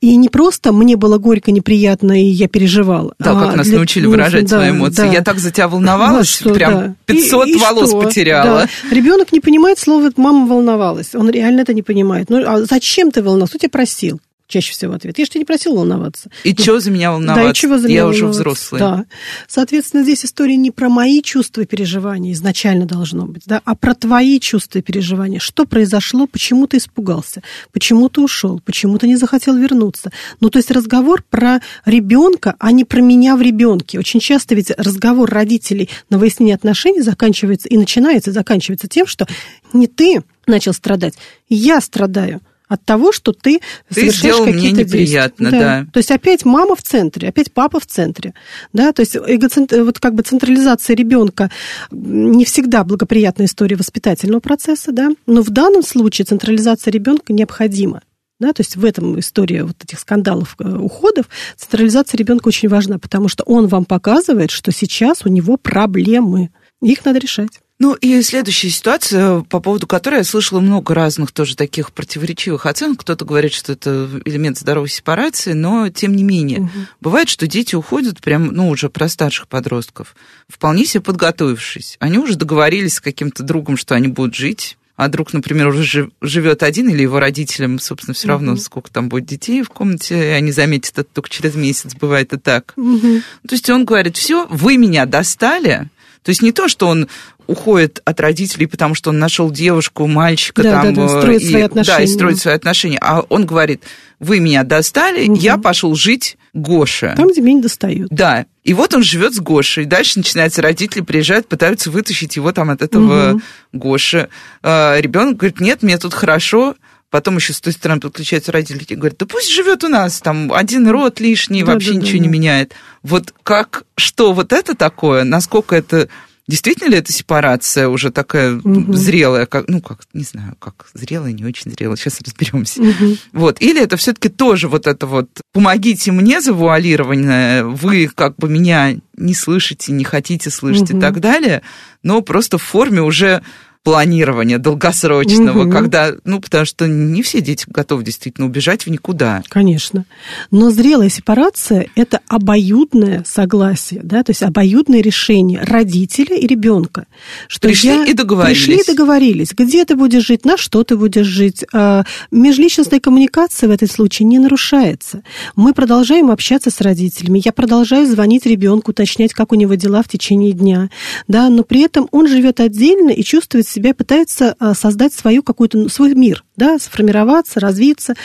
И не просто мне было горько, неприятно, и я переживала. Да, а как нас для... научили выражать да, свои эмоции. Да. Я так за тебя волновалась, вот что, прям да. 500 и, и волос что? потеряла. Да. Ребенок не понимает слова «мама волновалась». Он реально это не понимает. Ну, а зачем ты волновался? Кто тебя просил? Чаще всего ответ. Я же тебя не просил волноваться. И ну, что за меня волноваться? Да, и чего за меня Я волноваться? уже взрослый. Да. Соответственно, здесь история не про мои чувства и переживания изначально должно быть, да, а про твои чувства и переживания. Что произошло, почему ты испугался, почему ты ушел, почему ты не захотел вернуться. Ну, то есть разговор про ребенка, а не про меня в ребенке. Очень часто ведь разговор родителей на выяснение отношений заканчивается и начинается, и заканчивается тем, что не ты начал страдать, я страдаю от того, что ты, ты совершаешь какие-то действия. Да. да. То есть опять мама в центре, опять папа в центре. Да? То есть эгоцент... вот как бы централизация ребенка не всегда благоприятная история воспитательного процесса, да? но в данном случае централизация ребенка необходима. Да, то есть в этом истории вот этих скандалов, э, уходов, централизация ребенка очень важна, потому что он вам показывает, что сейчас у него проблемы. Их надо решать. Ну и следующая ситуация, по поводу которой я слышала много разных тоже таких противоречивых оценок. Кто-то говорит, что это элемент здоровой сепарации, но тем не менее. Угу. Бывает, что дети уходят прям, ну, уже про старших подростков, вполне себе подготовившись. Они уже договорились с каким-то другом, что они будут жить а друг, например, уже живет один, или его родителям, собственно, все равно, угу. сколько там будет детей в комнате, и они заметят это только через месяц, бывает и так. Угу. То есть он говорит, все, вы меня достали, то есть не то, что он уходит от родителей, потому что он нашел девушку, мальчика да, там, да, да, строит и, свои отношения. Да, и строит свои отношения. А он говорит, вы меня достали, угу. я пошел жить Гоше. Там, где меня не достают. Да. И вот он живет с Гошей. Дальше начинается, родители приезжают, пытаются вытащить его там от этого угу. Гоши. А, ребенок говорит, нет, мне тут хорошо, Потом еще с той стороны подключаются родители и говорят, да пусть живет у нас, там один род лишний, Да, вообще да, ничего да, не меняет. Вот как, что вот это такое, насколько это, действительно ли это сепарация уже такая Мгм. зрелая, как, ну как, не знаю, как зрелая, не очень зрелая, сейчас разберемся. Мгм. Вот. Или это все-таки тоже вот это вот «помогите мне» завуалированное, вы как бы меня не слышите, не хотите слышать Мгм. и так далее, но просто в форме уже планирования долгосрочного, Мгм. когда, ну, потому что не все дети готовы действительно убежать в никуда. Конечно. Но зрелая сепарация – это обоюдное согласие, да, то есть обоюдное решение родителя и ребенка. Что Пришли я- и договорились. Пришли и договорились. Где ты будешь жить, на что ты будешь жить. А, Межличностная коммуникация в этом случае не нарушается. Мы продолжаем общаться с родителями. Я продолжаю звонить ребенку, уточнять, как у него дела в течение дня. Да, но при этом он живет отдельно и чувствует себя, пытается а, создать свою какую-то, ну, свой мир, да, сформироваться, развиться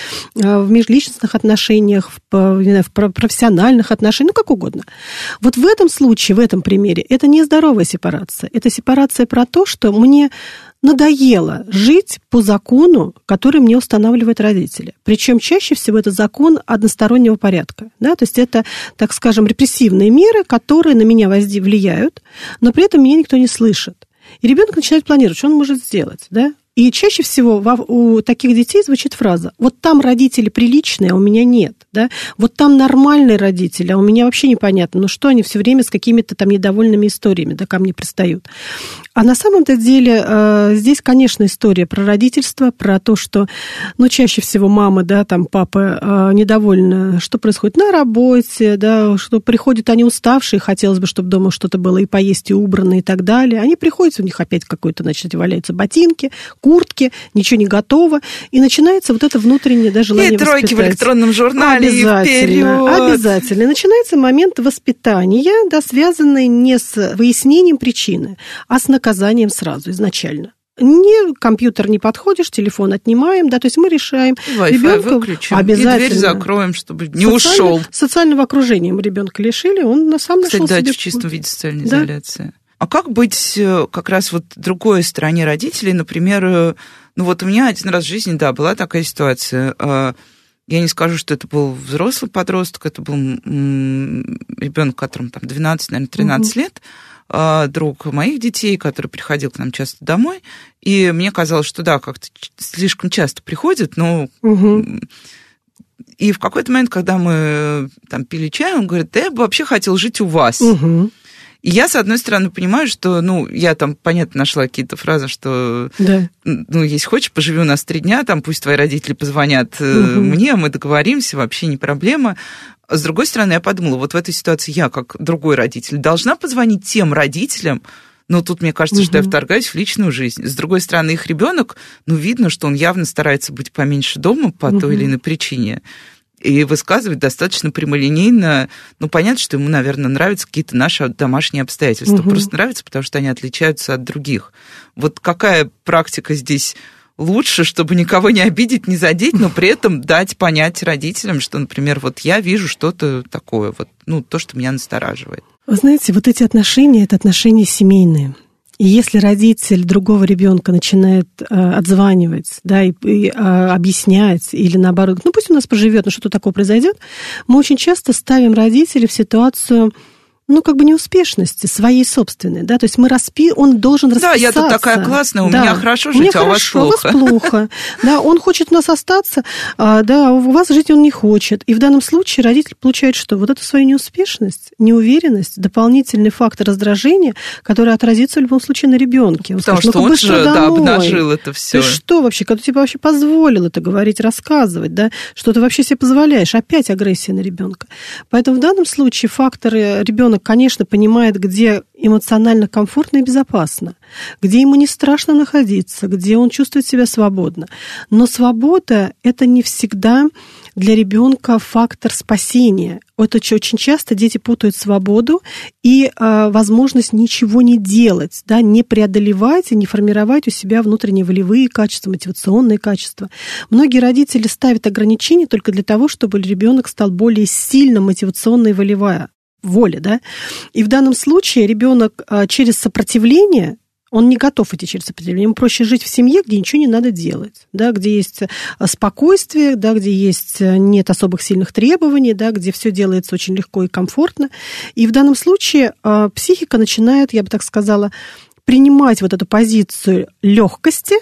а, в межличностных отношениях, в, знаю, в про- профессиональных отношениях, ну, как угодно. Вот в этом случае, в этом примере, это не здоровая сепарация. Это сепарация про то, что мне надоело жить по закону, который мне устанавливают родители. Причем чаще всего это закон одностороннего порядка. Да? То есть это, так скажем, репрессивные меры, которые на меня влияют, но при этом меня никто не слышит. И ребенок начинает планировать, что он может сделать. Да? И чаще всего у таких детей звучит фраза «вот там родители приличные, а у меня нет». Да? Вот там нормальные родители, а у меня вообще непонятно, ну что они все время с какими-то там недовольными историями да, ко мне пристают. А на самом-то деле э, здесь, конечно, история про родительство, про то, что, ну, чаще всего мама, да, там папа э, недовольны, что происходит на работе, да, что приходят они уставшие, хотелось бы, чтобы дома что-то было и поесть, и убрано, и так далее. Они приходят, у них опять какой-то, значит, валяются ботинки, куртки, ничего не готово, и начинается вот это внутреннее да, желание и тройки в воспитать. электронном журнале, и Обязательно, вперед. обязательно. И начинается момент воспитания, да, связанный не с выяснением причины, а с наказанием сразу, изначально. Не, компьютер не подходишь, телефон отнимаем, да, то есть мы решаем Wi-Fi ребенка выключим, обязательно. и дверь закроем, чтобы не Социально- ушел. Социального окружения мы ребенка лишили, он на самом Кстати, нашел да, себе... в чистом виде социальной Да. изоляции. А как быть э, как раз вот другой стороне родителей? Например, э, ну вот у меня один раз в жизни, да, была такая ситуация. Э, Я не скажу, что это был взрослый подросток, это был ребенок, которому там 12, наверное, 13 лет, э, друг моих детей, который приходил к нам часто домой, и мне казалось, что да, как-то слишком часто приходит, но Мгм. и в какой-то момент, когда мы э, там пили чай, он говорит, да я бы вообще хотел жить у вас. Мгм. И я, с одной стороны, понимаю, что, ну, я там, понятно, нашла какие-то фразы, что, Да. ну, если хочешь, поживи у нас три дня, там пусть твои родители позвонят Мгм. мне, мы договоримся, вообще не проблема. С другой стороны, я подумала, вот в этой ситуации я, как другой родитель, должна позвонить тем родителям, но тут мне кажется, что я вторгаюсь в личную жизнь. С другой стороны, их ребенок, ну, видно, что он явно старается быть поменьше дома по той Мгм. или иной причине. И высказывать достаточно прямолинейно. Ну, понятно, что ему, наверное, нравятся какие-то наши домашние обстоятельства. Мгм. Просто нравится, потому что они отличаются от других. Вот какая практика здесь лучше, чтобы никого не обидеть, не задеть, но при этом дать понять родителям, что, например, вот я вижу что-то такое, вот, ну, то, что меня настораживает. Вы знаете, вот эти отношения это отношения семейные. И если родитель другого ребенка начинает э, отзванивать, да, и, и, э, объяснять, или наоборот, ну пусть у нас поживет, но что-то такое произойдет, мы очень часто ставим родителей в ситуацию ну, как бы неуспешности своей собственной, да, то есть мы распи... он должен Да, расписаться. я тут такая классная, у Да. меня хорошо жить, а у вас хорошо, плохо. у вас плохо. Да, он хочет у нас остаться, а, да, у вас жить он не хочет. И в данном случае родитель получает что? Вот эту свою неуспешность, неуверенность, дополнительный фактор раздражения, который отразится в любом случае на ребенке. Он Потому скажет, что «Ну-ка он же да, домой». обнажил это все. Ты что вообще? Кто тебе вообще позволил это говорить, рассказывать, да? Что ты вообще себе позволяешь? Опять агрессия на ребенка. Поэтому в данном случае факторы ребенок, конечно, понимает, где эмоционально комфортно и безопасно, где ему не страшно находиться, где он чувствует себя свободно. Но свобода – это не всегда для ребенка фактор спасения. Это очень часто дети путают свободу и э, возможность ничего не делать, да, не преодолевать и не формировать у себя внутренние волевые качества, мотивационные качества. Многие родители ставят ограничения только для того, чтобы ребенок стал более сильно мотивационно и волевая воля, да. И в данном случае ребенок а, через сопротивление Он не готов идти через определение. Ему проще жить в семье, где ничего не надо делать, да, где есть э, спокойствие, да, где есть э, нет особых сильных требований, да, где все делается очень легко и комфортно. И в данном случае психика начинает, я бы так сказала, принимать вот эту позицию легкости,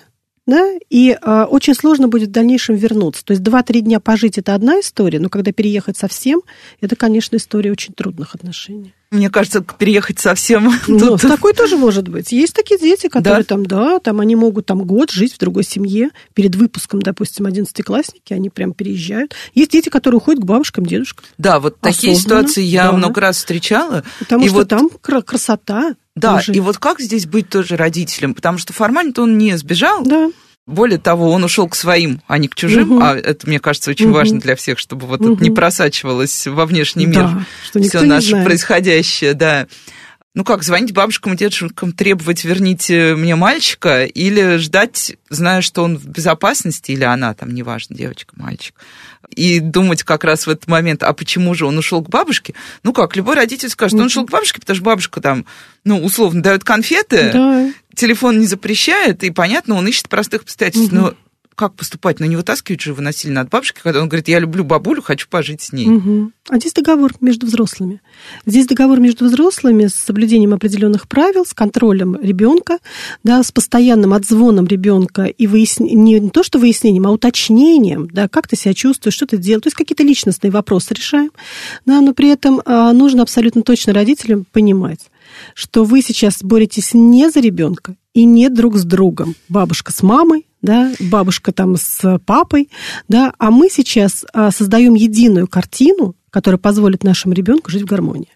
да, и э, очень сложно будет в дальнейшем вернуться. То есть 2-3 дня пожить – это одна история, но когда переехать совсем, это, конечно, история очень трудных отношений. Мне кажется, переехать совсем... Ну, такой тоже может быть. Есть такие дети, которые да? там, да, там они могут там год жить в другой семье. Перед выпуском, допустим, одиннадцатиклассники, они прям переезжают. Есть дети, которые уходят к бабушкам, дедушкам. Да, вот такие ситуации я да. много раз встречала. Потому и что вот... там красота. Да, тоже. и вот как здесь быть тоже родителем? Потому что формально-то он не сбежал. Да. Более того, он ушел к своим, а не к чужим. Угу. А это, мне кажется, очень угу. важно для всех, чтобы вот угу. это не просачивалось во внешний мир. Да, что все наше происходящее, да. Ну как, звонить бабушкам и дедушкам, требовать верните мне мальчика, или ждать, зная, что он в безопасности, или она там, неважно, девочка, мальчик, и думать как раз в этот момент, а почему же он ушел к бабушке? Ну как, любой родитель скажет, он ушел к бабушке, потому что бабушка там, ну, условно, дает конфеты, да. телефон не запрещает, и понятно, он ищет простых обстоятельств. Угу. Но как поступать? Ну, не вытаскивать же его насильно от бабушки, когда он говорит, я люблю бабулю, хочу пожить с ней. Угу. А здесь договор между взрослыми. Здесь договор между взрослыми с соблюдением определенных правил, с контролем ребенка, да, с постоянным отзвоном ребенка и выясн... не то, что выяснением, а уточнением, да, как ты себя чувствуешь, что ты делаешь. То есть какие-то личностные вопросы решаем, да, но при этом а, нужно абсолютно точно родителям понимать, что вы сейчас боретесь не за ребенка и не друг с другом. Бабушка с мамой, да, бабушка там с папой, да, а мы сейчас а, создаем единую картину, которая позволит нашему ребенку жить в гармонии.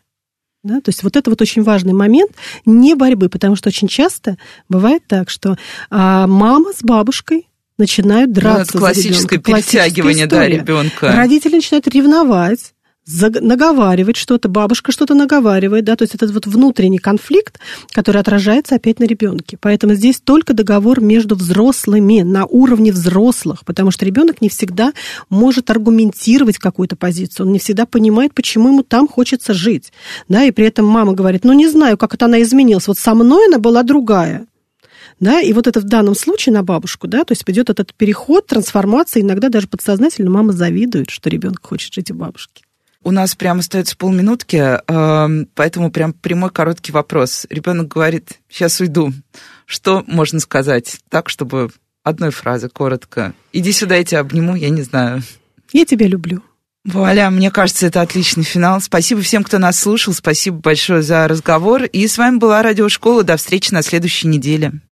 Да, то есть вот это вот очень важный момент не борьбы, потому что очень часто бывает так, что а, мама с бабушкой начинают драться ну, классическое за ребенка. перетягивание да, ребенка. Родители начинают ревновать, наговаривать что-то, бабушка что-то наговаривает, да, то есть этот вот внутренний конфликт, который отражается опять на ребенке. Поэтому здесь только договор между взрослыми, на уровне взрослых, потому что ребенок не всегда может аргументировать какую-то позицию, он не всегда понимает, почему ему там хочется жить, да, и при этом мама говорит, ну, не знаю, как это она изменилась, вот со мной она была другая, да, и вот это в данном случае на бабушку, да, то есть идет этот переход, трансформация, иногда даже подсознательно мама завидует, что ребенок хочет жить у бабушки. У нас прямо остается полминутки, эм, поэтому прям прямой короткий вопрос. Ребенок говорит, сейчас уйду. Что можно сказать так, чтобы одной фразы коротко? Иди сюда, я тебя обниму, я не знаю. Я тебя люблю. Вуаля, мне кажется, это отличный финал. Спасибо всем, кто нас слушал. Спасибо большое за разговор. И с вами была Радиошкола. До встречи на следующей неделе.